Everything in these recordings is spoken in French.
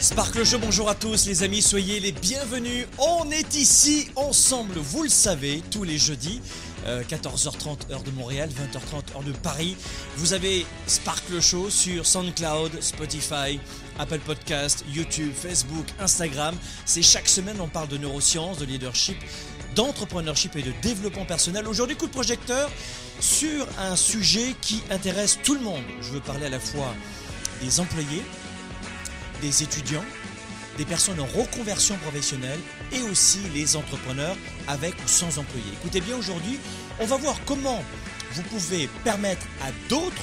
Sparkle Show, bonjour à tous les amis, soyez les bienvenus. On est ici ensemble, vous le savez, tous les jeudis. 14h30 heure de Montréal, 20h30 heure de Paris. Vous avez Sparkle Show sur SoundCloud, Spotify, Apple Podcast, YouTube, Facebook, Instagram. C'est chaque semaine on parle de neurosciences, de leadership, d'entrepreneurship et de développement personnel. Aujourd'hui coup de projecteur sur un sujet qui intéresse tout le monde. Je veux parler à la fois des employés, des étudiants, des personnes en reconversion professionnelle et aussi les entrepreneurs avec ou sans employés. Écoutez bien, aujourd'hui, on va voir comment vous pouvez permettre à d'autres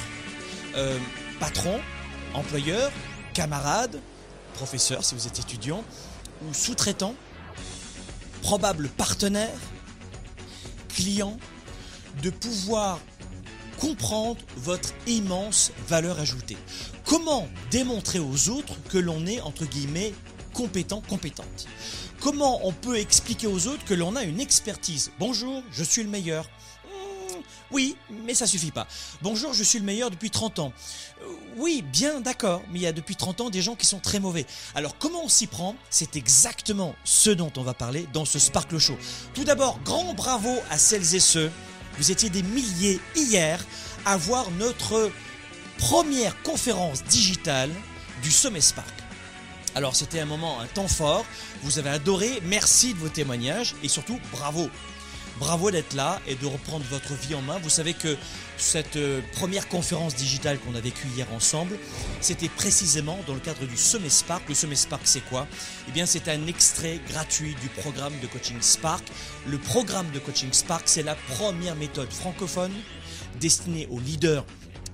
euh, patrons, employeurs, camarades, professeurs si vous êtes étudiant, ou sous-traitants, probables partenaires, clients, de pouvoir comprendre votre immense valeur ajoutée. Comment démontrer aux autres que l'on est, entre guillemets, compétent, compétente? Comment on peut expliquer aux autres que l'on a une expertise? Bonjour, je suis le meilleur. Hmm, oui, mais ça suffit pas. Bonjour, je suis le meilleur depuis 30 ans. Euh, oui, bien d'accord, mais il y a depuis 30 ans des gens qui sont très mauvais. Alors comment on s'y prend? C'est exactement ce dont on va parler dans ce Sparkle Show. Tout d'abord, grand bravo à celles et ceux vous étiez des milliers hier à voir notre première conférence digitale du Sommet Spark. Alors c'était un moment, un temps fort, vous avez adoré, merci de vos témoignages et surtout bravo. Bravo d'être là et de reprendre votre vie en main. Vous savez que cette euh, première conférence digitale qu'on a vécue hier ensemble, c'était précisément dans le cadre du Sommet Spark. Le Sommet Spark, c'est quoi? Eh bien, c'est un extrait gratuit du programme de coaching Spark. Le programme de coaching Spark, c'est la première méthode francophone destinée aux leaders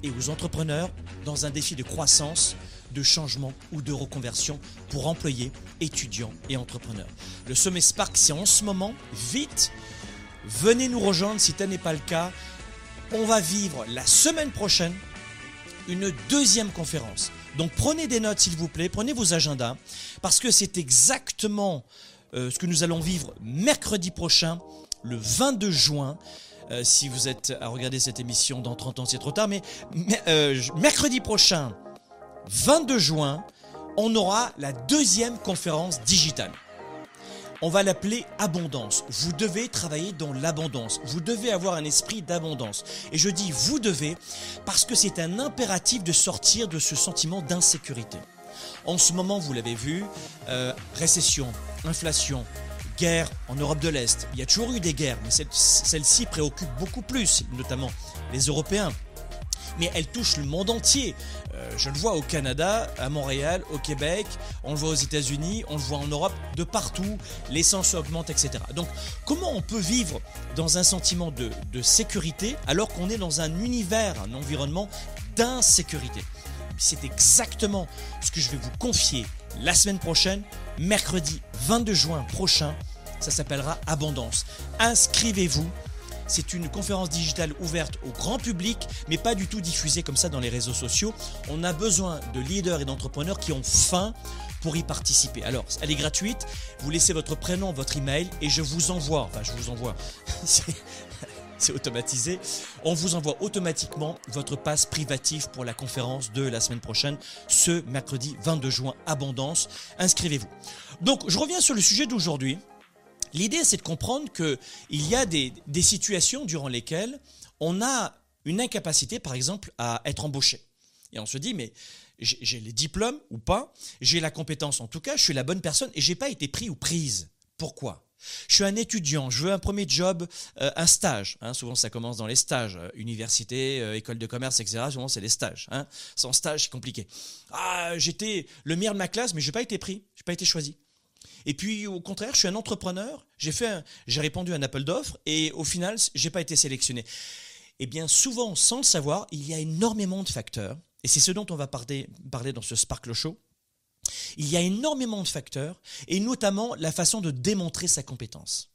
et aux entrepreneurs dans un défi de croissance de changement ou de reconversion pour employés, étudiants et entrepreneurs. Le sommet Spark, c'est en ce moment, vite, Venez nous rejoindre si tel n'est pas le cas. On va vivre la semaine prochaine une deuxième conférence. Donc prenez des notes s'il vous plaît, prenez vos agendas, parce que c'est exactement euh, ce que nous allons vivre mercredi prochain, le 22 juin. Euh, si vous êtes à regarder cette émission dans 30 ans, c'est trop tard, mais, euh, mercredi prochain, 22 juin, on aura la deuxième conférence digitale. On va l'appeler abondance. Vous devez travailler dans l'abondance. Vous devez avoir un esprit d'abondance. Et je dis vous devez parce que c'est un impératif de sortir de ce sentiment d'insécurité. En ce moment, vous l'avez vu, euh, récession, inflation, guerre en Europe de l'Est. Il y a toujours eu des guerres, mais celle-ci préoccupe beaucoup plus, notamment les Européens mais elle touche le monde entier. Euh, je le vois au Canada, à Montréal, au Québec, on le voit aux États-Unis, on le voit en Europe, de partout, l'essence augmente, etc. Donc comment on peut vivre dans un sentiment de, de sécurité alors qu'on est dans un univers, un environnement d'insécurité? C'est exactement ce que je vais vous confier la semaine prochaine, mercredi 22 juin prochain. Ça s'appellera Abondance. Inscrivez-vous c'est une conférence digitale ouverte au grand public, mais pas du tout diffusée comme ça dans les réseaux sociaux. On a besoin de leaders et d'entrepreneurs qui ont faim pour y participer. Alors, elle est gratuite. Vous laissez votre prénom, votre email, et je vous envoie. Enfin, je vous envoie. c'est automatisé. On vous envoie automatiquement votre passe privatif pour la conférence de la semaine prochaine, ce mercredi 22 juin, Abondance. Inscrivez-vous. Donc, je reviens sur le sujet d'aujourd'hui. L'idée, c'est de comprendre qu'il y a des, situations durant lesquelles on a une incapacité, par exemple, à être embauché. Et on se dit, mais j'ai les diplômes ou pas, j'ai la compétence en tout cas, je suis la bonne personne et j'ai pas été pris ou prise. Pourquoi? Je suis un étudiant, je veux un premier job, euh, un stage. Hein. souvent, ça commence dans les stages, euh, université, euh, école de commerce, etc. Souvent, c'est les stages. Hein. Sans stage, c'est compliqué. Ah, j'étais le meilleur de ma classe, mais je n'ai pas été pris, je n'ai pas été choisi. Et puis au contraire, je suis un entrepreneur, j'ai fait répondu à un appel d'offres et au final, j'ai pas été sélectionné. Eh bien souvent, sans le savoir, il y a énormément de facteurs et c'est ce dont on va parler dans ce Sparkle Show. Il y a énormément de facteurs et notamment la façon de démontrer sa compétence.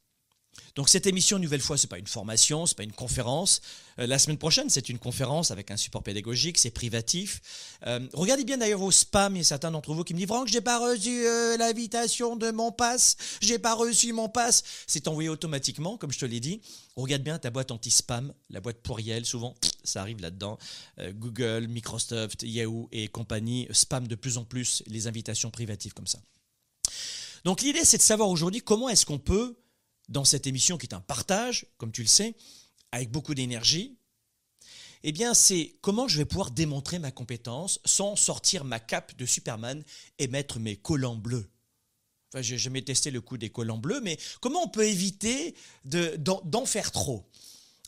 Donc cette émission, une nouvelle fois, c'est pas une formation, c'est pas une conférence. Euh, la semaine prochaine, c'est une conférence avec un support pédagogique, c'est privatif. Euh, regardez bien d'ailleurs vos spams. Il y a certains d'entre vous qui me disent Franck, j'ai pas reçu euh, l'invitation de mon pass, j'ai pas reçu mon pass. C'est envoyé automatiquement, comme je te l'ai dit. Regarde bien ta boîte anti-spam, la boîte pourriel, souvent ça arrive là-dedans. Google, Microsoft, Yahoo et compagnie spam de plus en plus les invitations privatives comme ça. Donc l'idée, c'est de savoir aujourd'hui comment est-ce qu'on peut dans cette émission qui est un partage, comme tu le sais, avec beaucoup d'énergie, eh bien, c'est comment je vais pouvoir démontrer ma compétence sans sortir ma cape de Superman et mettre mes collants bleus. Enfin, j'ai jamais testé le coup des collants bleus, mais comment on peut éviter d'en faire trop?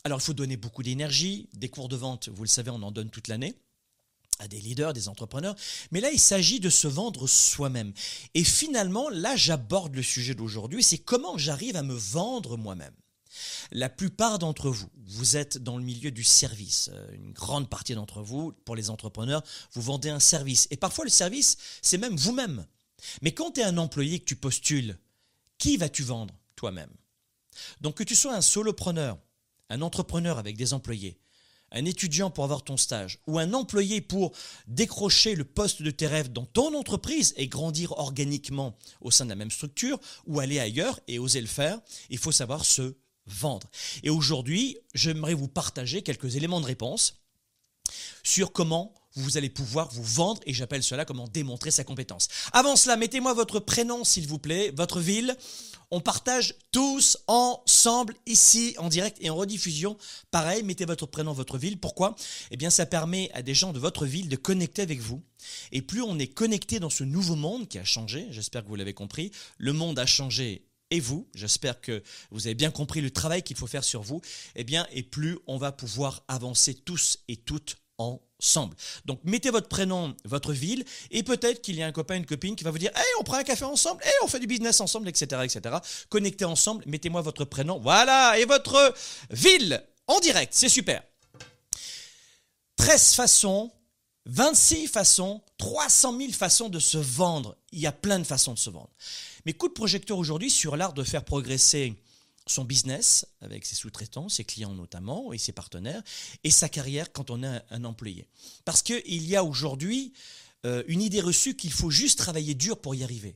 Alors, il faut donner beaucoup d'énergie. Des cours de vente, vous le savez, on en donne toute l'année à des leaders, des entrepreneurs. Mais là, il s'agit de se vendre soi-même. Et finalement, là, j'aborde le sujet d'aujourd'hui, c'est comment j'arrive à me vendre moi-même. La plupart d'entre vous, vous êtes dans le milieu du service. Euh, une grande partie d'entre vous, pour les entrepreneurs, vous vendez un service. Et parfois, le service, c'est même vous-même. Mais quand tu es un employé que tu postules, qui vas-tu vendre Toi-même? Donc que tu sois un solopreneur, un entrepreneur avec des employés, un étudiant pour avoir ton stage ou un employé pour décrocher le poste de tes rêves dans ton entreprise et grandir organiquement au sein de la même structure ou aller ailleurs et oser le faire, il faut savoir se vendre. Et aujourd'hui, j'aimerais vous partager quelques éléments de réponse sur comment vous allez pouvoir vous vendre et j'appelle cela comment démontrer sa compétence. Avant cela, mettez-moi votre prénom s'il vous plaît, votre ville. On partage tous ensemble ici en direct et en rediffusion. Pareil, mettez votre prénom, votre ville. Pourquoi? Eh bien, ça permet à des gens de votre ville de connecter avec vous. Et plus on est connecté dans ce nouveau monde qui a changé, j'espère que vous l'avez compris, le monde a changé et vous, j'espère que vous avez bien compris le travail qu'il faut faire sur vous, eh bien, et plus on va pouvoir avancer tous et toutes ensemble. Donc mettez votre prénom, votre ville, et peut-être qu'il y a un copain, une copine qui va vous dire Hey, on prend un café ensemble, hey, on fait du business ensemble, etc. etc. Connectez ensemble, mettez-moi votre prénom, voilà, et votre ville en direct, c'est super. 13 façons, 26 façons, 300 000 façons de se vendre. Il y a plein de façons de se vendre. Mais coup de projecteur aujourd'hui sur l'art de faire progresser son business avec ses sous-traitants, ses clients notamment et ses partenaires, et sa carrière quand on est un, employé. Parce qu'il y a aujourd'hui euh, une idée reçue qu'il faut juste travailler dur pour y arriver.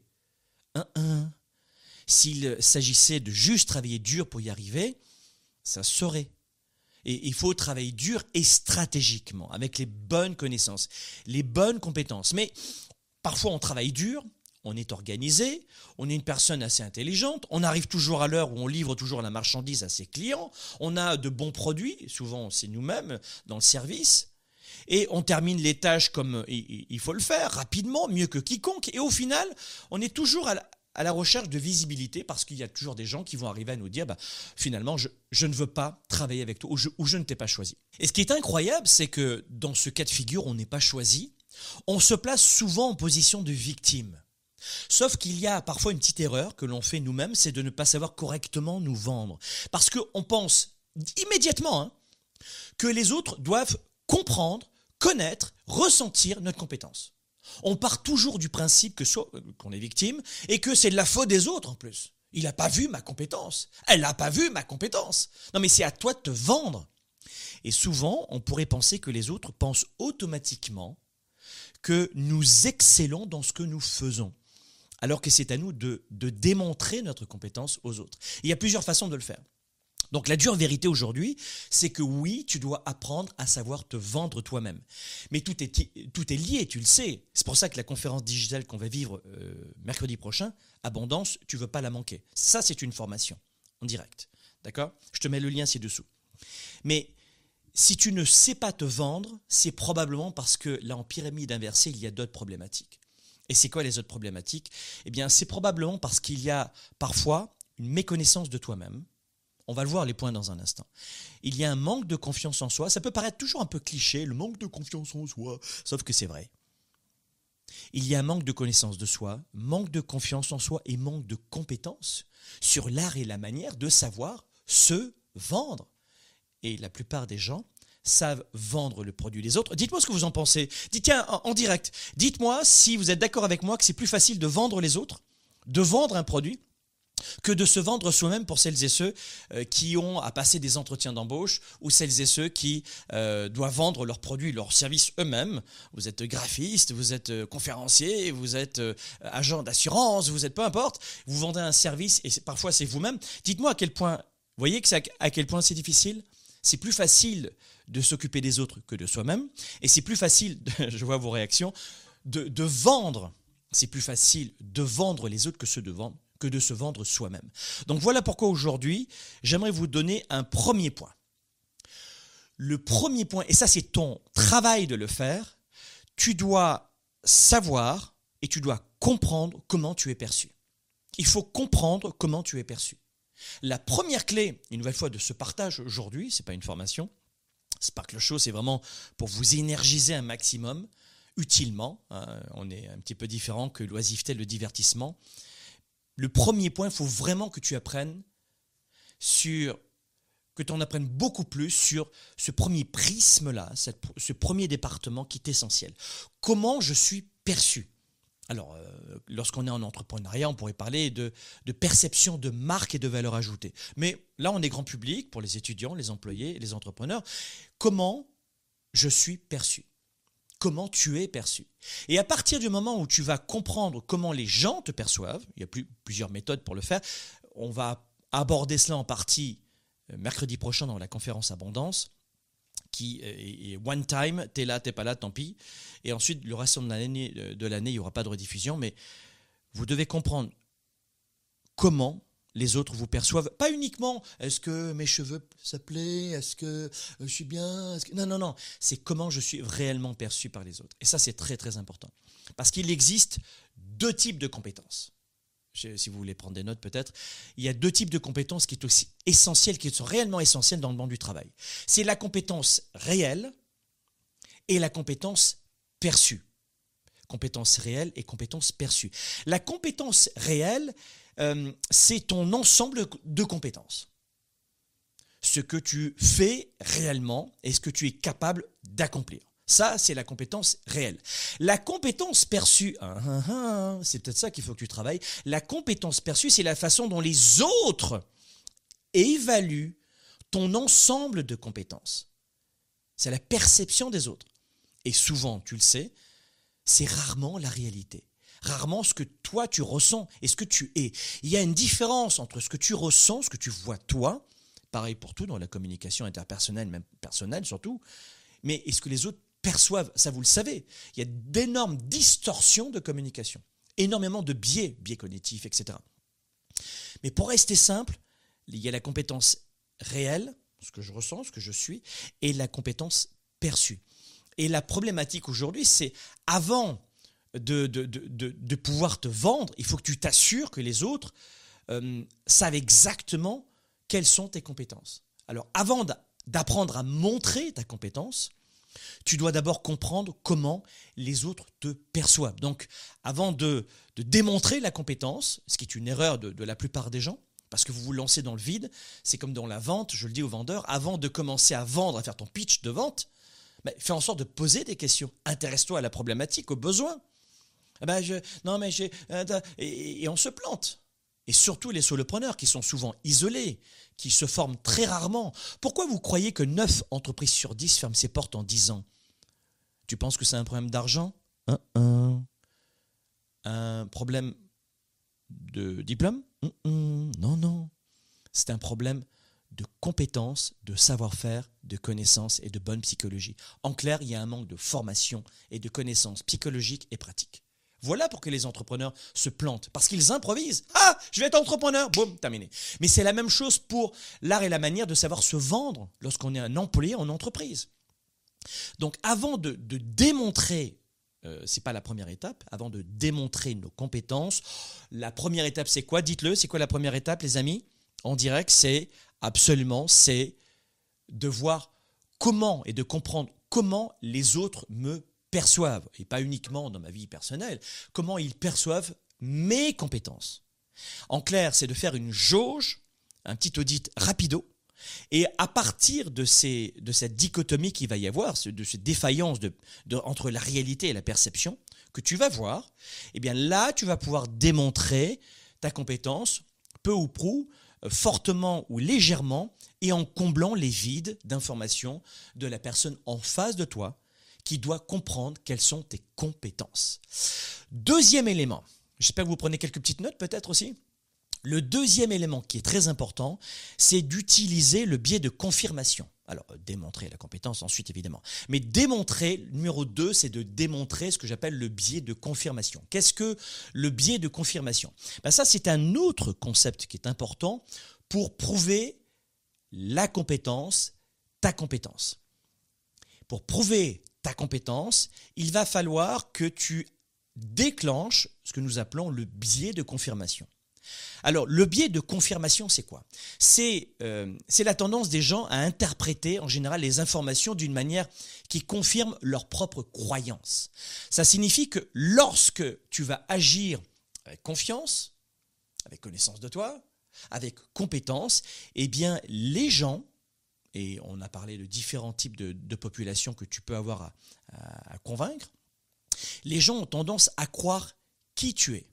S'il s'agissait de juste travailler dur pour y arriver, ça saurait. Et il faut travailler dur et stratégiquement, avec les bonnes connaissances, les bonnes compétences. Mais parfois on travaille dur, on est organisé, on est une personne assez intelligente, on arrive toujours à l'heure où on livre toujours la marchandise à ses clients, on a de bons produits, souvent c'est nous-mêmes dans le service, et on termine les tâches comme il faut le faire, rapidement, mieux que quiconque, et au final, on est toujours à la, recherche de visibilité parce qu'il y a toujours des gens qui vont arriver à nous dire bah, finalement je, ne veux pas travailler avec toi ou ou je ne t'ai pas choisi. Et ce qui est incroyable, c'est que dans ce cas de figure, on n'est pas choisi, on se place souvent en position de victime. Sauf qu'il y a parfois une petite erreur que l'on fait nous-mêmes, c'est de ne pas savoir correctement nous vendre. Parce qu'on pense immédiatement hein, que les autres doivent comprendre, connaître, ressentir notre compétence. On part toujours du principe que qu'on est victime et que c'est de la faute des autres en plus. Il n'a pas vu ma compétence. Elle n'a pas vu ma compétence. Non mais c'est à toi de te vendre. Et souvent, on pourrait penser que les autres pensent automatiquement que nous excellons dans ce que nous faisons alors que c'est à nous de, démontrer notre compétence aux autres. il y a plusieurs façons de le faire. Donc la dure vérité aujourd'hui, c'est que oui, tu dois apprendre à savoir te vendre toi-même. Mais tout est, lié, tu le sais. C'est pour ça que la conférence digitale qu'on va vivre euh, mercredi prochain, Abondance, tu veux pas la manquer. Ça, c'est une formation en direct. D'accord? Je te mets le lien ci-dessous. Mais si tu ne sais pas te vendre, c'est probablement parce que là, en pyramide inversée, il y a d'autres problématiques. Et c'est quoi les autres problématiques? Eh bien, c'est probablement parce qu'il y a parfois une méconnaissance de toi-même. On va le voir les points dans un instant. Il y a un manque de confiance en soi. Ça peut paraître toujours un peu cliché, le manque de confiance en soi, sauf que c'est vrai. Il y a un manque de connaissance de soi, manque de confiance en soi et manque de compétences sur l'art et la manière de savoir se vendre. Et la plupart des gens savent vendre le produit des autres. Dites-moi ce que vous en pensez. Dites, tiens, en, direct, dites-moi si vous êtes d'accord avec moi que c'est plus facile de vendre les autres, de vendre un produit, que de se vendre soi-même pour celles et ceux euh, qui ont à passer des entretiens d'embauche ou celles et ceux qui euh, doivent vendre leurs produits, leurs services eux-mêmes. Vous êtes graphiste, vous êtes euh, conférencier, vous êtes agent d'assurance, vous êtes peu importe, vous vendez un service et parfois c'est vous-même. Dites-moi à quel point, voyez que à quel point c'est difficile? C'est plus facile de s'occuper des autres que de soi-même et c'est plus facile, je vois vos réactions, de, vendre. C'est plus facile de vendre les autres que de que de se vendre soi-même. Donc voilà pourquoi aujourd'hui, j'aimerais vous donner un premier point. Le premier point, et ça c'est ton travail de le faire, tu dois savoir et tu dois comprendre comment tu es perçu. Il faut comprendre comment tu es perçu. La première clé, une nouvelle fois, de ce partage aujourd'hui, ce n'est pas une formation, Sparkle Show, c'est vraiment pour vous énergiser un maximum, utilement. Hein. on est un petit peu différent que l'oisiveté, le divertissement le premier point, il faut vraiment que tu apprennes sur, que tu en apprennes beaucoup plus sur ce premier prisme-là, ce premier département qui est essentiel. Comment je suis perçu? Alors, euh, lorsqu'on est en entrepreneuriat, on pourrait parler de, perception de marque et de valeur ajoutée. Mais là, on est grand public pour les étudiants, les employés, les entrepreneurs. Comment je suis perçu? Comment tu es perçu? Et à partir du moment où tu vas comprendre comment les gens te perçoivent, il y a plus, plusieurs méthodes pour le faire, on va aborder cela en partie euh, mercredi prochain dans la conférence Abondance, qui est one time, t'es là, t'es pas là, tant pis. Et ensuite, le reste de l'année, de l'année, il n'y aura pas de rediffusion, mais vous devez comprendre comment les autres vous perçoivent. Pas uniquement est-ce que mes cheveux ça est-ce que euh, je suis bien, non non non, c'est comment je suis réellement perçu par les autres. Et ça c'est très très important parce qu'il existe deux types de compétences. Si vous voulez prendre des notes peut-être, il y a deux types de compétences qui sont aussi essentielles, qui sont réellement essentielles dans le monde du travail. C'est la compétence réelle et la compétence perçue. Compétence réelle et compétence perçue. La compétence réelle, euh, c'est ton ensemble de compétences. Ce que tu fais réellement et ce que tu es capable d'accomplir. Ça, c'est la compétence réelle. La compétence perçue, ah, ah, ah, c'est peut-être ça qu'il faut que tu travailles. La compétence perçue, c'est la façon dont les autres évaluent ton ensemble de compétences. C'est la perception des autres. Et souvent, tu le sais, c'est rarement la réalité rarement ce que toi tu ressens et ce que tu es. Il y a une différence entre ce que tu ressens, ce que tu vois toi, pareil pour tout dans la communication interpersonnelle, même personnelle surtout, mais est-ce que les autres perçoivent Ça, vous le savez. Il y a d'énormes distorsions de communication, énormément de biais, biais cognitifs, etc. Mais pour rester simple, il y a la compétence réelle, ce que je ressens, ce que je suis, et la compétence perçue. Et la problématique aujourd'hui, c'est avant de, de, pouvoir te vendre, il faut que tu t'assures que les autres euh, savent exactement quelles sont tes compétences. Alors avant d'apprendre à montrer ta compétence, tu dois d'abord comprendre comment les autres te perçoivent. Donc avant de, démontrer la compétence, ce qui est une erreur de, la plupart des gens, parce que vous vous lancez dans le vide, c'est comme dans la vente, je le dis aux vendeurs, avant de commencer à vendre, à faire ton pitch de vente, ben, fais en sorte de poser des questions. Intéresse-toi à la problématique, aux besoins. Ah ben non mais j'ai, euh, et, on se plante. Et surtout les solopreneurs qui sont souvent isolés, qui se forment très rarement. Pourquoi vous croyez que 9 entreprises sur 10 ferment ses portes en 10 ans? Tu penses que c'est un problème d'argent? Un problème de diplôme? Non, non. C'est un problème de compétences, de savoir-faire, de connaissances et de bonne psychologie. En clair, il y a un manque de formation et de connaissances psychologiques et pratiques. Voilà pour que les entrepreneurs se plantent, parce qu'ils improvisent. Ah, je vais être entrepreneur, boum, terminé. Mais c'est la même chose pour l'art et la manière de savoir se vendre lorsqu'on est un employé en entreprise. Donc avant de, démontrer, euh, c'est pas la première étape, avant de démontrer nos compétences, la première étape c'est quoi? Dites-le, c'est quoi la première étape les amis? En direct, c'est absolument, c'est de voir comment et de comprendre comment les autres me perçoivent, et pas uniquement dans ma vie personnelle, comment ils perçoivent mes compétences. En clair, c'est de faire une jauge, un petit audit rapido, et à partir de, ces, de cette dichotomie qu'il va y avoir, de cette défaillance de, entre la réalité et la perception, que tu vas voir, eh bien là, tu vas pouvoir démontrer ta compétence peu ou prou, euh, fortement ou légèrement, et en comblant les vides d'informations de la personne en face de toi qui doit comprendre quelles sont tes compétences. Deuxième élément, j'espère que vous prenez quelques petites notes peut-être aussi. Le deuxième élément qui est très important, c'est d'utiliser le biais de confirmation. Alors, démontrer la compétence ensuite, évidemment. Mais démontrer, numéro 2, c'est de démontrer ce que j'appelle le biais de confirmation. Qu'est-ce que le biais de confirmation? Ben Ça, c'est un autre concept qui est important pour prouver la compétence, ta compétence. Pour prouver ta compétence, il va falloir que tu déclenches ce que nous appelons le biais de confirmation. Alors, le biais de confirmation, c'est quoi? Euh, C'est la tendance des gens à interpréter en général les informations d'une manière qui confirme leur propre croyance. Ça signifie que lorsque tu vas agir avec confiance, avec connaissance de toi, avec compétence, eh bien, les gens, et on a parlé de différents types de, populations que tu peux avoir à convaincre, les gens ont tendance à croire qui tu es.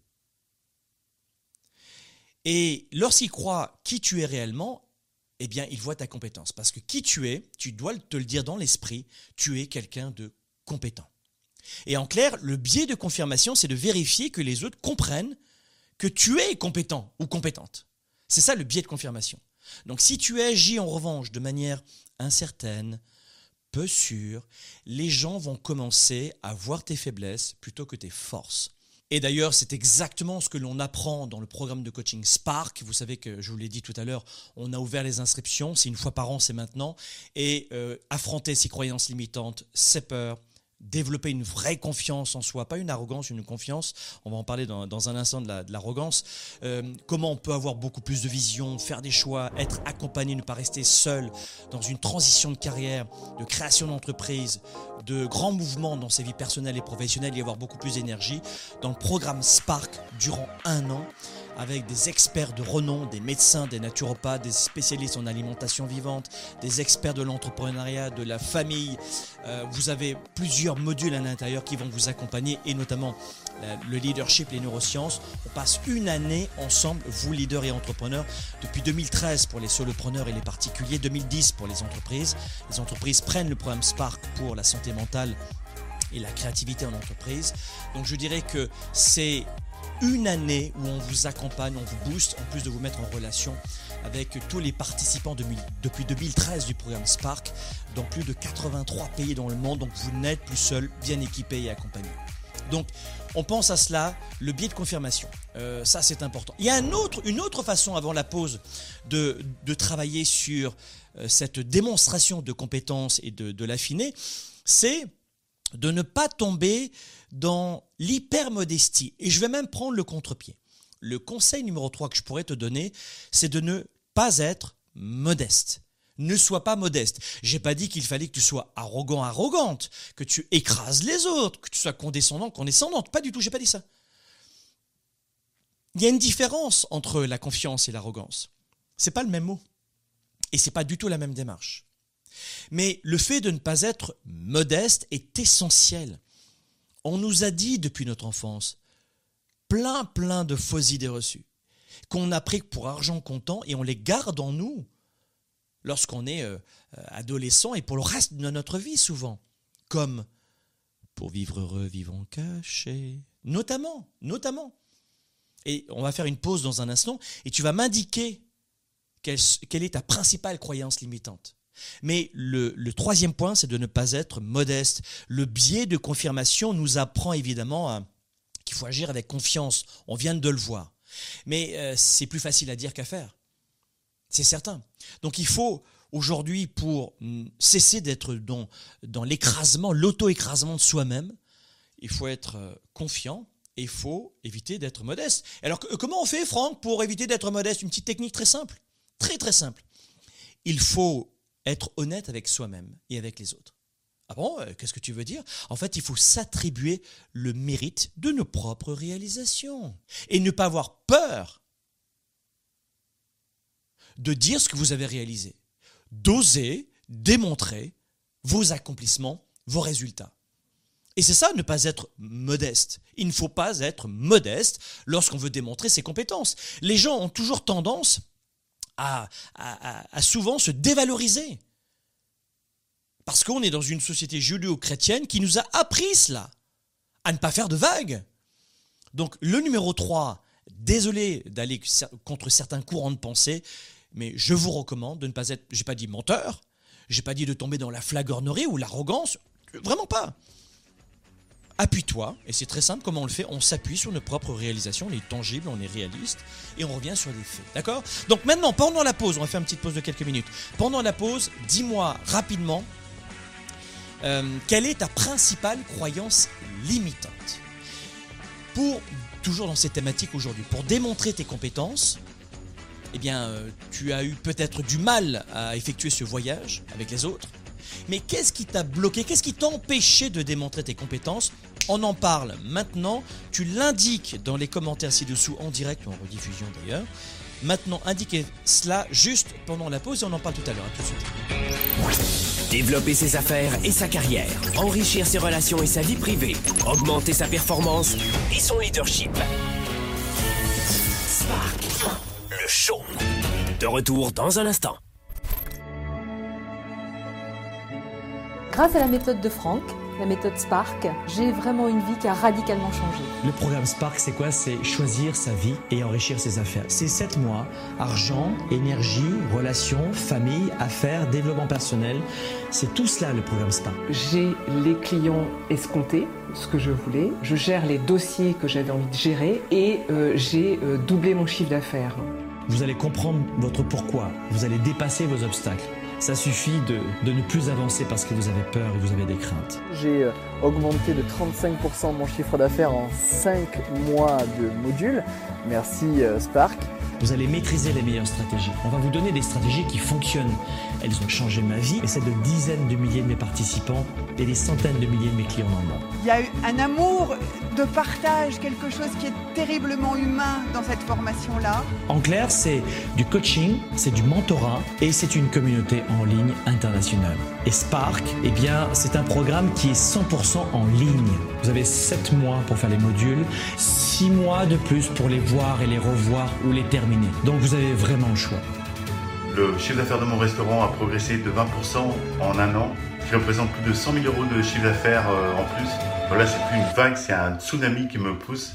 Et lorsqu'ils croient qui tu es réellement, eh bien, ils voient ta compétence. Parce que qui tu es, tu dois te le dire dans l'esprit, tu es quelqu'un de compétent. Et en clair, le biais de confirmation, c'est de vérifier que les autres comprennent que tu es compétent ou compétente. C'est ça le biais de confirmation. Donc si tu agis en revanche de manière incertaine, peu sûre, les gens vont commencer à voir tes faiblesses plutôt que tes forces. Et d'ailleurs, c'est exactement ce que l'on apprend dans le programme de coaching Spark. Vous savez que, je vous l'ai dit tout à l'heure, on a ouvert les inscriptions. C'est une fois par an, c'est maintenant. Et euh, affronter ses croyances limitantes, ses peurs, développer une vraie confiance en soi, pas une arrogance, une confiance. On va en parler dans, un instant de l'arrogance. Euh, comment on peut avoir beaucoup plus de vision, faire des choix, être accompagné, ne pas rester seul dans une transition de carrière, de création d'entreprise, de grands mouvements dans ses vies personnelles et professionnelles, y avoir beaucoup plus d'énergie. Dans le programme Spark, durant un an, avec des experts de renom, des médecins, des naturopathes, des spécialistes en alimentation vivante, des experts de l'entrepreneuriat, de la famille. Euh, vous avez plusieurs modules à l'intérieur qui vont vous accompagner et notamment le leadership, les neurosciences. On passe une année ensemble, vous leaders et entrepreneurs, depuis 2013 pour les solopreneurs et les particuliers, 2010 pour les entreprises. Les entreprises prennent le programme Spark pour la santé mentale et la créativité en entreprise. Donc je dirais que c'est une année où on vous accompagne, on vous booste, en plus de vous mettre en relation avec tous les participants depuis 2013 du programme Spark dans plus de 83 pays dans le monde. Donc vous n'êtes plus seul, bien équipé et accompagné. Donc on pense à cela, le biais de confirmation. Euh, ça c'est important. Il y a une autre façon avant la pause de, travailler sur euh, cette démonstration de compétences et de, de l'affiner, c'est de ne pas tomber dans l'hypermodestie. Et je vais même prendre le contre-pied. Le conseil numéro 3 que je pourrais te donner, c'est de ne pas être modeste. Ne sois pas modeste. J'ai pas dit qu'il fallait que tu sois arrogant, arrogante, que tu écrases les autres, que tu sois condescendant, condescendante. Pas du tout, j'ai pas dit ça. Il y a une différence entre la confiance et l'arrogance. C'est pas le même mot. Et c'est pas du tout la même démarche. Mais le fait de ne pas être modeste est essentiel. On nous a dit depuis notre enfance plein plein de fausses idées reçues qu'on a pris pour argent comptant et on les garde en nous lorsqu'on est euh, adolescent et pour le reste de notre vie souvent. Comme pour vivre heureux, vivons cachés. Notamment, notamment. Et on va faire une pause dans un instant et tu vas m'indiquer quelle est ta principale croyance limitante. Mais le, troisième point, c'est de ne pas être modeste. Le biais de confirmation nous apprend évidemment qu'il faut agir avec confiance. On vient de le voir. Mais euh, c'est plus facile à dire qu'à faire. C'est certain. Donc il faut aujourd'hui, pour mm, cesser d'être dans, dans l'écrasement, l'auto-écrasement de soi-même, il faut être euh, confiant et il faut éviter d'être modeste. Alors comment on fait, Franck, pour éviter d'être modeste? Une petite technique très simple. Très très simple. Il faut être honnête avec soi-même et avec les autres. Ah bon, euh, qu'est-ce que tu veux dire? En fait, il faut s'attribuer le mérite de nos propres réalisations et ne pas avoir peur de dire ce que vous avez réalisé, d'oser démontrer vos accomplissements, vos résultats. Et c'est ça, ne pas être modeste. Il ne faut pas être modeste lorsqu'on veut démontrer ses compétences. Les gens ont toujours tendance à, souvent se dévaloriser. Parce qu'on est dans une société judéo-chrétienne qui nous a appris cela, à ne pas faire de vagues. Donc le numéro 3, désolé d'aller contre certains courants de pensée, mais je vous recommande de ne pas être, j'ai pas dit menteur, j'ai pas dit de tomber dans la flagornerie ou l'arrogance, vraiment pas. Appuie-toi, et c'est très simple comment on le fait, on s'appuie sur nos propres réalisations, on est tangible, on est réaliste, et on revient sur les faits. D'accord? Donc maintenant, pendant la pause, on va faire une petite pause de quelques minutes. Pendant la pause, dis-moi rapidement, euh, quelle est ta principale croyance limitante? Pour, toujours dans cette thématique aujourd'hui, pour démontrer tes compétences, eh bien, euh, tu as eu peut-être du mal à effectuer ce voyage avec les autres. Mais qu'est-ce qui t'a bloqué? Qu'est-ce qui t'a empêché de démontrer tes compétences On en parle maintenant. Tu l'indiques dans les commentaires ci-dessous en direct ou en rediffusion d'ailleurs. Maintenant, indiquez cela juste pendant la pause et on en parle tout à l'heure. tout de suite. Développer ses affaires et sa carrière, enrichir ses relations et sa vie privée, augmenter sa performance et son leadership. Spark, le show. De retour dans un instant. Grâce à la méthode de Franck, la méthode Spark, j'ai vraiment une vie qui a radicalement changé. Le programme Spark, c'est quoi? C'est choisir sa vie et enrichir ses affaires. C'est 7 mois, argent, énergie, relations, famille, affaires, développement personnel. C'est tout cela le programme Spark. J'ai les clients escomptés, ce que je voulais. Je gère les dossiers que j'avais envie de gérer et euh, j'ai euh, doublé mon chiffre d'affaires. Vous allez comprendre votre pourquoi. Vous allez dépasser vos obstacles. Ça suffit de, ne plus avancer parce que vous avez peur et vous avez des craintes. J'ai euh, augmenté de 35% mon chiffre d'affaires en 5 mois de module. Merci euh, Spark. Vous allez maîtriser les meilleures stratégies. On va vous donner des stratégies qui fonctionnent. Elles ont changé ma vie et celle de dizaines de milliers de mes participants et des centaines de milliers de mes clients le Il y a eu un amour de partage, quelque chose qui est terriblement humain dans cette formation-là. En clair, c'est du coaching, c'est du mentorat et c'est une communauté en ligne internationale. Et Spark, eh bien, c'est un programme qui est 100% en ligne. Vous avez 7 mois pour faire les modules, 6 mois de plus pour les voir et les revoir ou les terminer. Donc vous avez vraiment le choix. Le chiffre d'affaires de mon restaurant a progressé de 20% en un an, qui représente plus de 100 000 euros de chiffre d'affaires euh, en plus. Voilà, c'est plus une vague, c'est un tsunami qui me pousse.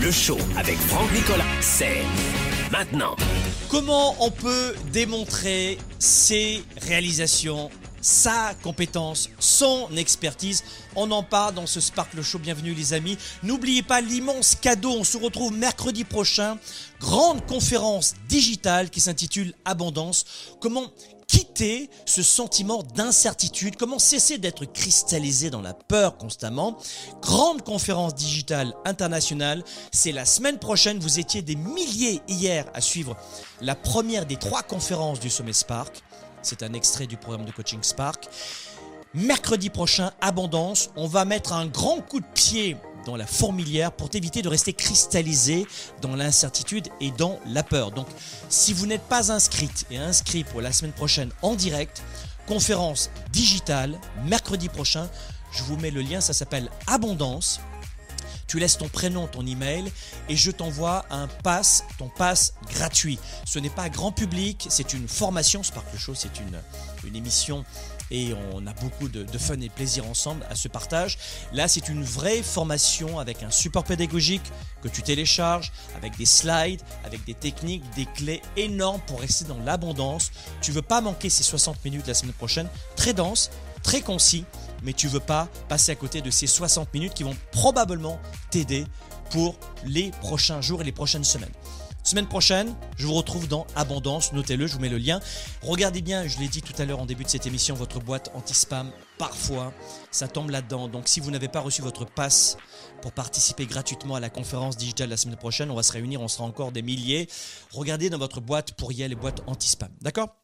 Le show avec Franck Nicolas, c'est maintenant. Comment on peut démontrer ses réalisations, sa compétence, son expertise? On en parle dans ce Sparkle Show. Bienvenue les amis. N'oubliez pas l'immense cadeau. On se retrouve mercredi prochain. Grande conférence digitale qui s'intitule Abondance. Comment quitter ce sentiment d'incertitude, comment cesser d'être cristallisé dans la peur constamment. Grande conférence digitale internationale, c'est la semaine prochaine, vous étiez des milliers hier à suivre la première des trois conférences du sommet Spark. C'est un extrait du programme de coaching Spark. Mercredi prochain, abondance, on va mettre un grand coup de pied la fourmilière pour t'éviter de rester cristallisé dans l'incertitude et dans la peur. Donc, si vous n'êtes pas inscrite et inscrit pour la semaine prochaine en direct, conférence digitale, mercredi prochain, je vous mets le lien, ça s'appelle Abondance. Tu laisses ton prénom, ton email et je t'envoie un pass, ton pass gratuit. Ce n'est pas grand public, c'est une formation. Sparkle Show, c'est une, une émission et on a beaucoup de, fun et plaisir ensemble à ce partage. Là, c'est une vraie formation avec un support pédagogique que tu télécharges, avec des slides, avec des techniques, des clés énormes pour rester dans l'abondance. Tu veux pas manquer ces 60 minutes la semaine prochaine, très dense, très concis, mais tu veux pas passer à côté de ces 60 minutes qui vont probablement t'aider pour les prochains jours et les prochaines semaines. Semaine prochaine, je vous retrouve dans Abondance, notez-le, je vous mets le lien. Regardez bien, je l'ai dit tout à l'heure en début de cette émission, votre boîte anti-spam, parfois, ça tombe là-dedans. Donc si vous n'avez pas reçu votre passe pour participer gratuitement à la conférence digitale la semaine prochaine, on va se réunir, on sera encore des milliers. Regardez dans votre boîte pourriel et boîte anti-spam, d'accord?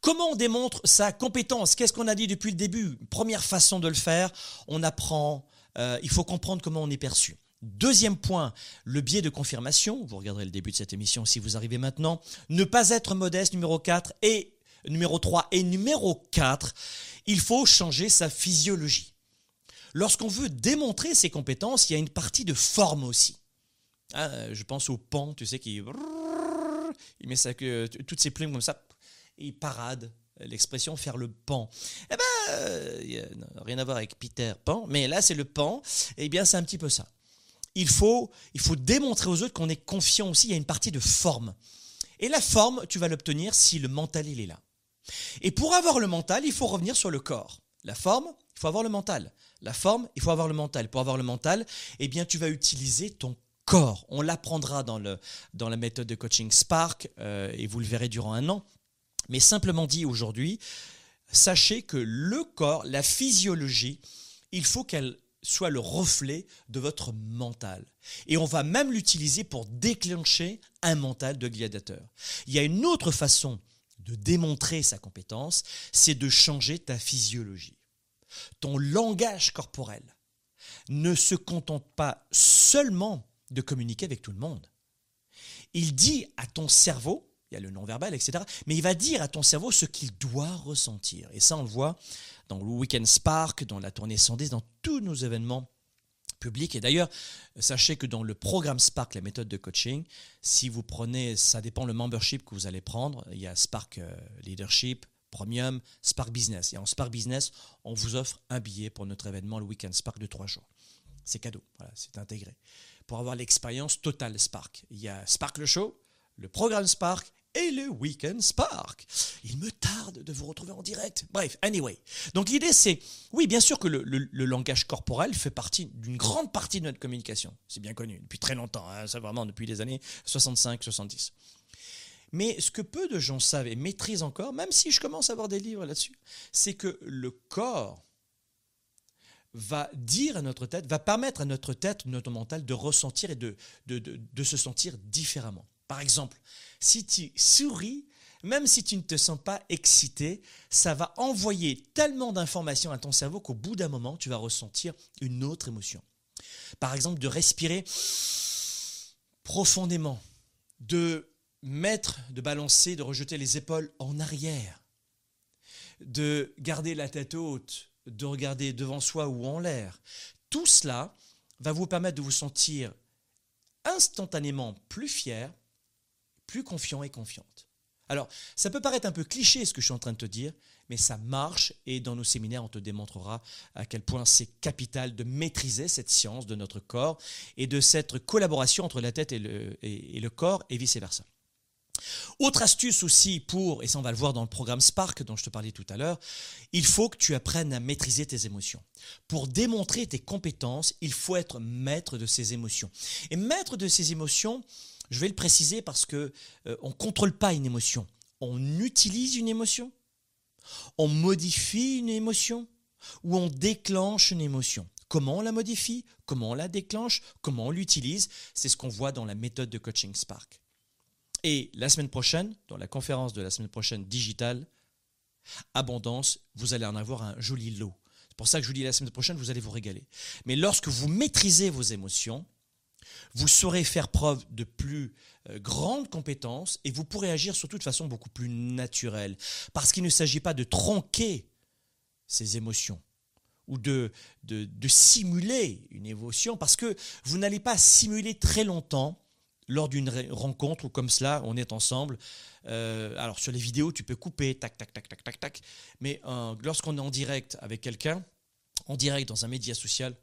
Comment on démontre sa compétence? Qu'est-ce qu'on a dit depuis le début? Première façon de le faire, on apprend, euh, il faut comprendre comment on est perçu. Deuxième point, le biais de confirmation. Vous regarderez le début de cette émission si vous arrivez maintenant. Ne pas être modeste, numéro 4 et numéro 3 et numéro 4, il faut changer sa physiologie. Lorsqu'on veut démontrer ses compétences, il y a une partie de forme aussi. Ah, je pense au pan, tu sais, qui met toutes ses plumes comme ça, il parade l'expression faire le pan. Eh ben, euh, rien à voir avec Peter Pan, mais là c'est le pan. Eh bien, c'est un petit peu ça il faut, il faut démontrer aux autres qu'on est confiant aussi. Il y a une partie de forme. Et la forme, tu vas l'obtenir si le mental, il est là. Et pour avoir le mental, il faut revenir sur le corps. La forme, il faut avoir le mental. La forme, il faut avoir le mental. Pour avoir le mental, eh bien, tu vas utiliser ton corps. On l'apprendra dans, le, dans la méthode de coaching Spark, euh, et vous le verrez durant un an. Mais simplement dit aujourd'hui, sachez que le corps, la physiologie, il faut qu'elle soit le reflet de votre mental. Et on va même l'utiliser pour déclencher un mental de gladiateur. Il y a une autre façon de démontrer sa compétence, c'est de changer ta physiologie. Ton langage corporel ne se contente pas seulement de communiquer avec tout le monde. Il dit à ton cerveau, il y a le non-verbal, etc., mais il va dire à ton cerveau ce qu'il doit ressentir. Et ça, on le voit dans le Weekend Spark, dans la tournée 110, dans tous nos événements publics. Et d'ailleurs, sachez que dans le programme Spark, la méthode de coaching, si vous prenez, ça dépend le membership que vous allez prendre, il y a Spark euh, Leadership, Premium, Spark Business. Et en Spark Business, on vous offre un billet pour notre événement, le Weekend Spark de trois jours. C'est cadeau, voilà, c'est intégré. Pour avoir l'expérience totale Spark. Il y a Spark le show, le programme Spark et le Weekend Spark. Il me tarde de vous retrouver en direct. Bref, anyway. Donc l'idée c'est, oui, bien sûr que le, langage corporel fait partie d'une grande partie de notre communication. C'est bien connu depuis très longtemps, hein, vraiment depuis les années 65-70. Mais ce que peu de gens savent et maîtrisent encore, même si je commence à avoir des livres là-dessus, c'est que le corps va dire à notre tête, va permettre à notre tête, notre mental, de ressentir et de se sentir différemment. Par exemple, si tu souris, même si tu ne te sens pas excité, ça va envoyer tellement d'informations à ton cerveau qu'au bout d'un moment, tu vas ressentir une autre émotion. Par exemple, de respirer profondément, de mettre, de balancer, de rejeter les épaules en arrière, de garder la tête haute, de regarder devant soi ou en l'air. Tout cela va vous permettre de vous sentir instantanément plus fier, plus confiant et confiante. Alors, ça peut paraître un peu cliché ce que je suis en train de te dire, mais ça marche et dans nos séminaires, on te démontrera à quel point c'est capital de maîtriser cette science de notre corps et de cette collaboration entre la tête et le, et, le corps et vice-versa. Autre astuce aussi pour, et ça on va le voir dans le programme Spark dont je te parlais tout à l'heure, il faut que tu apprennes à maîtriser tes émotions. Pour démontrer tes compétences, il faut être maître de ses émotions. Et maître de ses émotions, je vais le préciser parce que euh, on contrôle pas une émotion. On utilise une émotion, on modifie une émotion ou on déclenche une émotion. Comment on la modifie, comment on la déclenche, comment on l'utilise, c'est ce qu'on voit dans la méthode de coaching Spark. Et la semaine prochaine, dans la conférence de la semaine prochaine digitale, abondance, vous allez en avoir un joli lot Pour ça que je vous dis la semaine prochaine, vous allez vous régaler. Mais lorsque vous maîtrisez vos émotions, vous saurez faire preuve de plus euh, grande compétence et vous pourrez agir surtout de façon beaucoup plus naturelle. Parce qu'il ne s'agit pas de tronquer ces émotions ou de, de, de, simuler une émotion, parce que vous n'allez pas simuler très longtemps lors d'une rencontre ou comme cela, on est ensemble. Euh, alors sur les vidéos, tu peux couper, tac, tac, tac, tac, tac, tac. Mais euh, lorsqu'on est en direct avec quelqu'un, en direct dans un média social,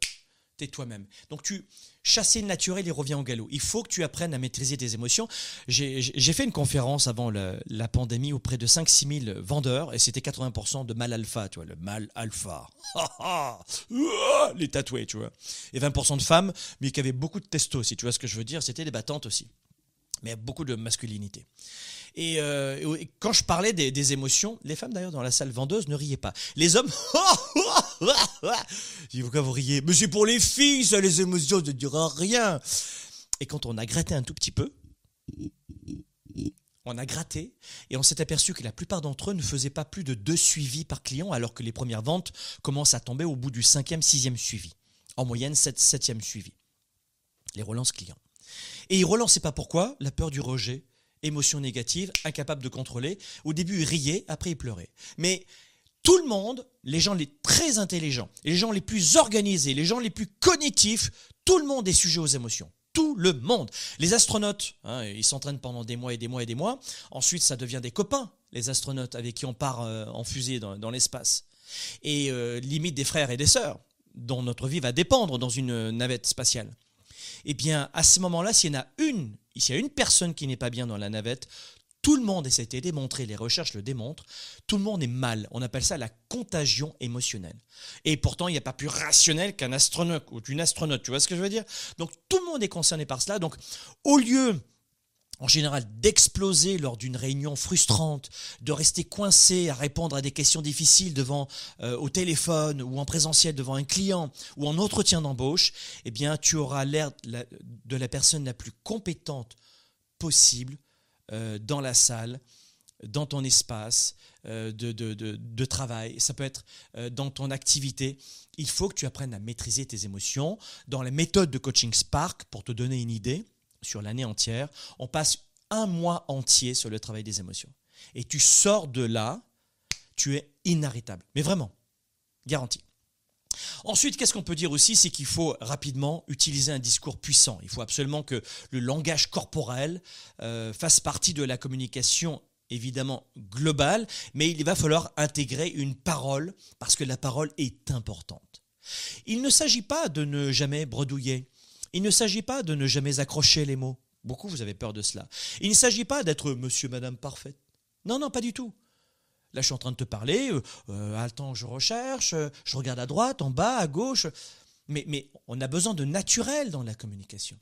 t'es toi-même. Donc tu chasser le naturel et revient au galop. Il faut que tu apprennes à maîtriser tes émotions. J'ai fait une conférence avant la, pandémie auprès de 5-6 000 vendeurs et c'était 80% de mal alpha, tu vois, le mal alpha. Les tatoués, tu vois. Et 20% de femmes, mais qui avaient beaucoup de testo, si tu vois ce que je veux dire? C'était des battantes aussi. Mais beaucoup de masculinité. Euh, et, quand je parlais des, émotions, les femmes d'ailleurs dans la salle vendeuse ne riaient pas. Les hommes, dis pourquoi vous riez? Mais c'est pour les filles, ça, les émotions ne diront rien. Et quand on a gratté un tout petit peu, on a gratté et on s'est aperçu que la plupart d'entre eux ne faisaient pas plus de deux suivis par client, alors que les premières ventes commencent à tomber au bout du cinquième, sixième suivi. En moyenne, sept, septième suivi. Les relances clients. Et ils relançaient pas pourquoi La peur du rejet, émotions négatives, incapables de contrôler. Au début, ils riaient, après, ils pleuraient. Mais tout le monde, les gens les très intelligents, les gens les plus organisés, les gens les plus cognitifs, tout le monde est sujet aux émotions. Tout le monde. Les astronautes, hein, ils s'entraînent pendant des mois et des mois et des mois. Ensuite, ça devient des copains, les astronautes avec qui on part euh, en fusée dans, l'espace. Et euh, limite des frères et des sœurs, dont notre vie va dépendre dans une navette spatiale. Eh bien, à ce moment-là, s'il y en a une s'il y a une personne qui n'est pas bien dans la navette, tout le monde, et ça a été démontré, les recherches le démontrent, tout le monde est mal. On appelle ça la contagion émotionnelle. Et pourtant, il n'y a pas plus rationnel qu'un astronaute ou une astronaute, tu vois ce que je veux dire? Donc tout le monde est concerné par cela. Donc au lieu en général d'exploser lors d'une réunion frustrante, de rester coincé à répondre à des questions difficiles devant euh, au téléphone ou en présentiel devant un client ou en entretien d'embauche, eh bien tu auras l'air de la personne la plus compétente possible euh, dans la salle, dans ton espace euh, de, de, travail, ça peut être dans ton activité. Il faut que tu apprennes à maîtriser tes émotions. Dans les méthodes de coaching Spark, pour te donner une idée, sur l'année entière, on passe un mois entier sur le travail des émotions. Et tu sors de là, tu es inarrêtable. Mais vraiment, garanti. Ensuite, qu'est-ce qu'on peut dire aussi C'est qu'il faut rapidement utiliser un discours puissant. Il faut absolument que le langage corporel euh, fasse partie de la communication évidemment globale, mais il va falloir intégrer une parole parce que la parole est importante. Il ne s'agit pas de ne jamais bredouiller. Il ne s'agit pas de ne jamais accrocher les mots. Beaucoup, vous avez peur de cela. Il ne s'agit pas d'être monsieur, madame parfaite. Non, non, pas du tout. Là, je suis en train de te parler, euh, euh je recherche, euh, je regarde à droite, en bas, à gauche. Mais, on a besoin de naturel dans la communication.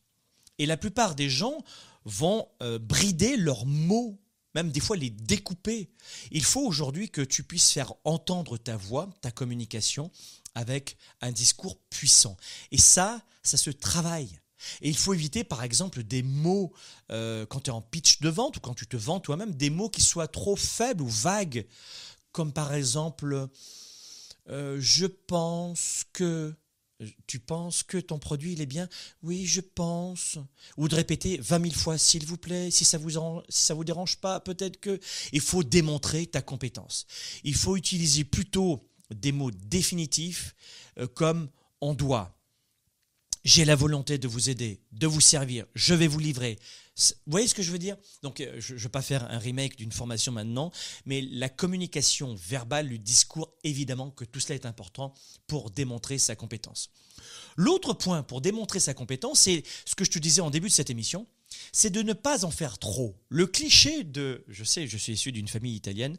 Et la plupart des gens vont euh, brider leurs mots, même des fois les découper. Il faut aujourd'hui que tu puisses faire entendre ta voix, ta communication, avec un discours puissant. Et ça, ça se travaille. Et il faut éviter, par exemple, des mots, euh, quand tu es en pitch de vente ou quand tu te vends toi-même, des mots qui soient trop faibles ou vagues, comme par exemple, euh, je pense que, tu penses que ton produit il est bien? Oui, je pense. Ou de répéter 20 000 fois, s'il vous plaît, si ça vous ça vous dérange pas, peut-être que. Il faut démontrer ta compétence. Il faut utiliser plutôt des mots définitifs euh, comme on doit. J'ai la volonté de vous aider, de vous servir, je vais vous livrer. Vous voyez ce que je veux dire? Donc, euh, je ne vais pas faire un remake d'une formation maintenant, mais la communication verbale, le discours, évidemment que tout cela est important pour démontrer sa compétence. L'autre point pour démontrer sa compétence, c'est ce que je te disais en début de cette émission, c'est de ne pas en faire trop. Le cliché de, je sais, je suis issu d'une famille italienne,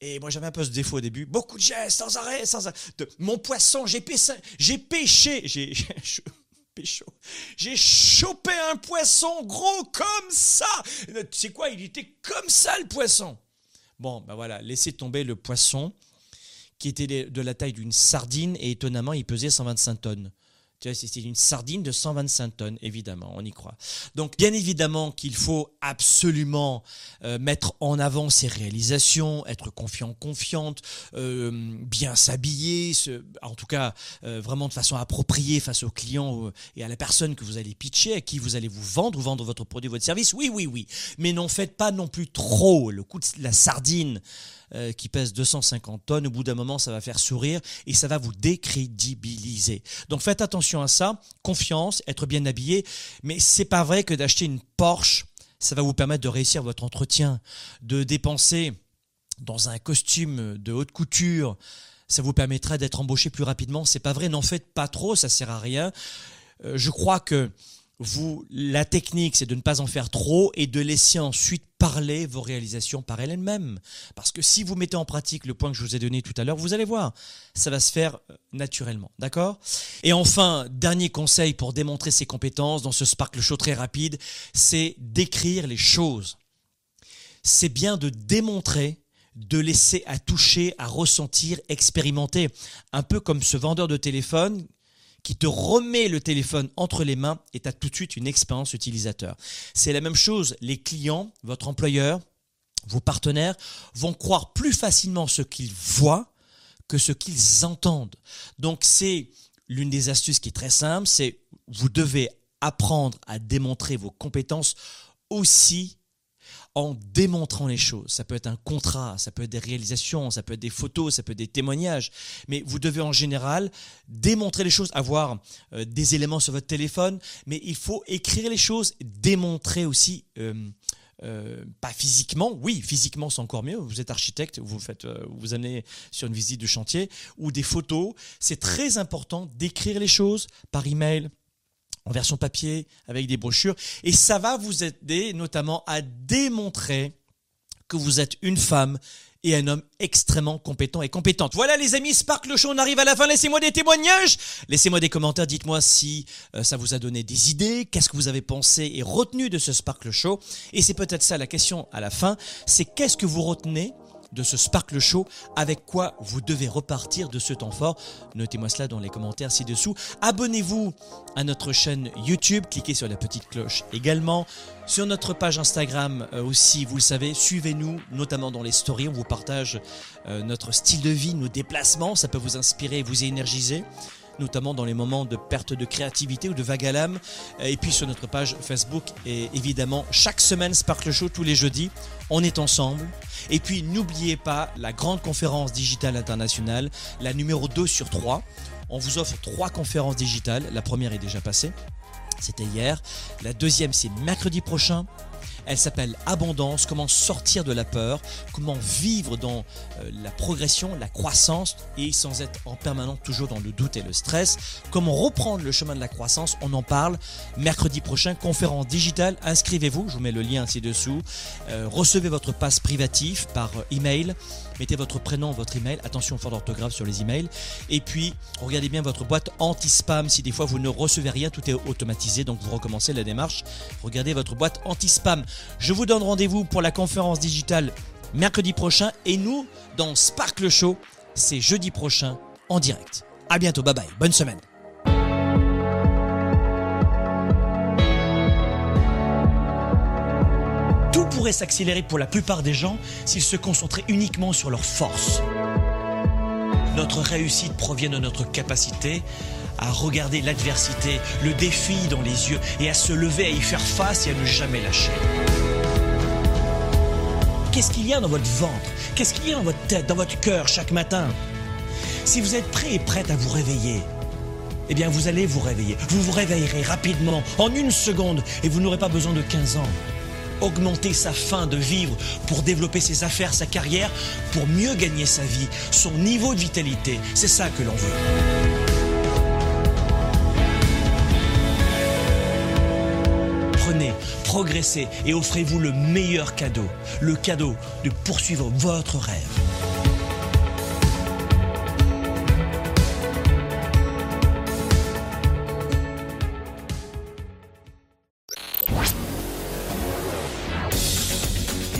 et moi, j'avais un peu ce défaut au début. Beaucoup de gestes, sans arrêt, sans arrêt. De, mon poisson, j'ai pêché, j'ai pêché, j'ai, j'ai chopé un poisson gros comme ça. Tu sais quoi, il était comme ça le poisson. Bon, ben voilà, laissez tomber le poisson qui était de la taille d'une sardine et étonnamment, il pesait 125 tonnes. C'est une sardine de 125 tonnes, évidemment, on y croit. Donc, bien évidemment qu'il faut absolument euh, mettre en avant ses réalisations, être confiant, confiante, euh, bien s'habiller, en tout cas euh, vraiment de façon appropriée face aux clients euh, et à la personne que vous allez pitcher, à qui vous allez vous vendre ou vendre votre produit, votre service. Oui, oui, oui. Mais n'en faites pas non plus trop. Le coup de la sardine euh, qui pèse 250 tonnes, au bout d'un moment, ça va faire sourire et ça va vous décrédibiliser. Donc faites attention à ça. Confiance, être bien habillé. Mais c'est pas vrai que d'acheter une Porsche, ça va vous permettre de réussir votre entretien, de dépenser dans un costume de haute couture. Ça vous permettra d'être embauché plus rapidement. C'est pas vrai. N'en faites pas trop. Ça sert à rien. Euh, je crois que vous, la technique, c'est de ne pas en faire trop et de laisser ensuite parler vos réalisations par elles-mêmes. Parce que si vous mettez en pratique le point que je vous ai donné tout à l'heure, vous allez voir, ça va se faire euh, naturellement. D'accord? Et enfin, dernier conseil pour démontrer ses compétences dans ce Sparkle Show très rapide, c'est d'écrire les choses. C'est bien de démontrer de laisser à toucher, à ressentir, expérimenter. Un peu comme ce vendeur de téléphone qui te remet le téléphone entre les mains et tu as tout de suite une expérience utilisateur. C'est la même chose, les clients, votre employeur, vos partenaires vont croire plus facilement ce qu'ils voient que ce qu'ils entendent. Donc c'est l'une des astuces qui est très simple, c'est vous devez apprendre à démontrer vos compétences aussi en démontrant les choses. Ça peut être un contrat, ça peut être des réalisations, ça peut être des photos, ça peut être des témoignages. Mais vous devez en général démontrer les choses, avoir euh, des éléments sur votre téléphone, mais il faut écrire les choses, démontrer aussi. euh, euh, pas physiquement, oui, physiquement c'est encore mieux. Vous êtes architecte, vous faites, vous amenez sur une visite de chantier ou des photos. C'est très important d'écrire les choses par email, en version papier, avec des brochures. Et ça va vous aider notamment à démontrer que vous êtes une femme et un homme extrêmement compétent et compétente. Voilà les amis, Spark le show, on arrive à la fin. Laissez-moi des témoignages, laissez-moi des commentaires, dites-moi si euh, ça vous a donné des idées, qu'est-ce que vous avez pensé et retenu de ce Spark le show? Et c'est peut-être ça la question à la fin, c'est qu'est-ce que vous retenez de ce Sparkle Show, avec quoi vous devez repartir de ce temps fort? Notez-moi cela dans les commentaires ci-dessous. Abonnez-vous à notre chaîne YouTube, cliquez sur la petite cloche également. Sur notre page Instagram euh, aussi, vous le savez, suivez-nous, notamment dans les stories, on vous partage euh, notre style de vie, nos déplacements, ça peut vous inspirer, vous énergiser notamment dans les moments de perte de créativité ou de vague à l'âme. Et puis sur notre page Facebook, et évidemment, chaque semaine Sparkle Show, tous les jeudis, on est ensemble. Et puis n'oubliez pas la grande conférence digitale internationale, la numéro 2 sur 3. On vous offre trois conférences digitales. La première est déjà passée. C'était hier. La deuxième, c'est mercredi prochain. Elle s'appelle Abondance, comment sortir de la peur, comment vivre dans euh, la progression, la croissance et sans être en permanence toujours dans le doute et le stress. Comment reprendre le chemin de la croissance, on en parle mercredi prochain, conférence digitale, inscrivez-vous, je vous mets le lien ci-dessous. Euh, recevez votre passe privatif par euh, email, mettez votre prénom, votre email, attention fort d'orthographe sur les emails et puis regardez bien votre boîte anti-spam si des fois vous ne recevez rien, tout est automatisé donc vous recommencez la démarche. Regardez votre boîte anti-spam. Je vous donne rendez-vous pour la conférence digitale mercredi prochain et nous dans Sparkle Show, c'est jeudi prochain en direct. À bientôt, bye bye, bonne semaine. S'accélérer pour la plupart des gens s'ils se concentraient uniquement sur leurs forces. Notre réussite provient de notre capacité à regarder l'adversité, le défi dans les yeux et à se lever, à y faire face et à ne jamais lâcher. Qu'est-ce qu'il y a dans votre ventre? Qu'est-ce qu'il y a dans votre tête, dans votre cœur chaque matin? Si vous êtes prêt et prête à vous réveiller, eh bien vous allez vous réveiller. Vous vous réveillerez rapidement, en une seconde, et vous n'aurez pas besoin de 15 ans. Augmenter sa faim de vivre pour développer ses affaires, sa carrière, pour mieux gagner sa vie, son niveau de vitalité, c'est ça que l'on veut. Prenez, progressez et offrez-vous le meilleur cadeau, le cadeau de poursuivre votre rêve.